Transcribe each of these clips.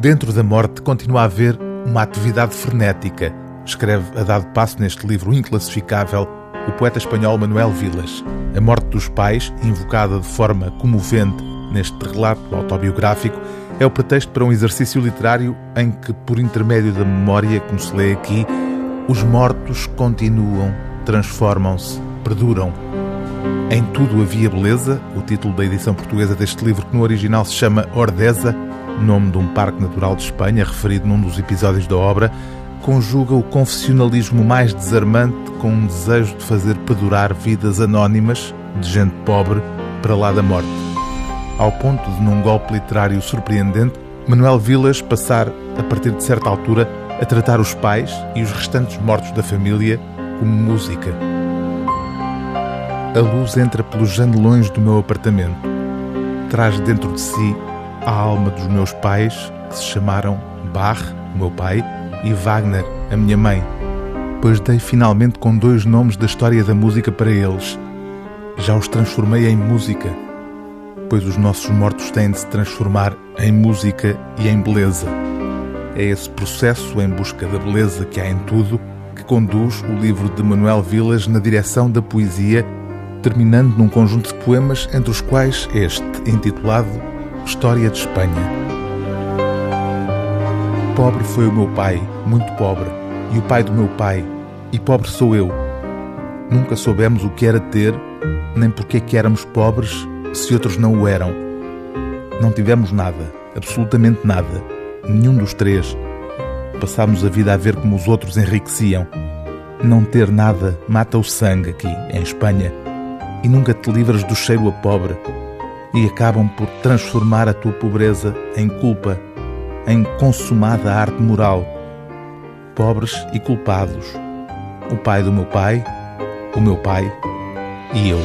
Dentro da morte continua a haver uma atividade frenética, escreve a dado passo neste livro inclassificável o poeta espanhol Manuel Vilas. A morte dos pais, invocada de forma comovente neste relato autobiográfico, é o pretexto para um exercício literário em que, por intermédio da memória, como se lê aqui, os mortos continuam, transformam-se, perduram. Em tudo havia beleza, o título da edição portuguesa deste livro, que no original se chama Ordeza, nome de um parque natural de Espanha, referido num dos episódios da obra, conjuga o confessionalismo mais desarmante com um desejo de fazer perdurar vidas anónimas de gente pobre para lá da morte. Ao ponto de, num golpe literário surpreendente, Manuel Vilas passar, a partir de certa altura, a tratar os pais e os restantes mortos da família como música. A luz entra pelos janelões do meu apartamento. Traz dentro de si a alma dos meus pais, que se chamaram Bach, meu pai, e Wagner, a minha mãe, pois dei finalmente com dois nomes da história da música para eles. Já os transformei em música, pois os nossos mortos têm de se transformar em música e em beleza. É esse processo em busca da beleza que há em tudo que conduz o livro de Manuel Vilas na direção da poesia, terminando num conjunto de poemas entre os quais este, intitulado História de Espanha. Pobre foi o meu pai, muito pobre, e o pai do meu pai, e pobre sou eu. Nunca soubemos o que era ter, nem porque que éramos pobres se outros não o eram. Não tivemos nada, absolutamente nada, nenhum dos três. Passámos a vida a ver como os outros enriqueciam. Não ter nada mata o sangue aqui, em Espanha, e nunca te livras do cheiro a pobre, e acabam por transformar a tua pobreza em culpa em consumada arte moral, pobres e culpados, o pai do meu pai, o meu pai e eu.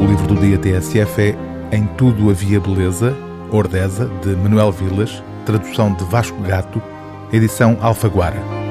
O livro do dia TSF é Em Tudo Havia Beleza, Ordeza, de Manuel Vilas, tradução de Vasco Gato, edição Alfaguara.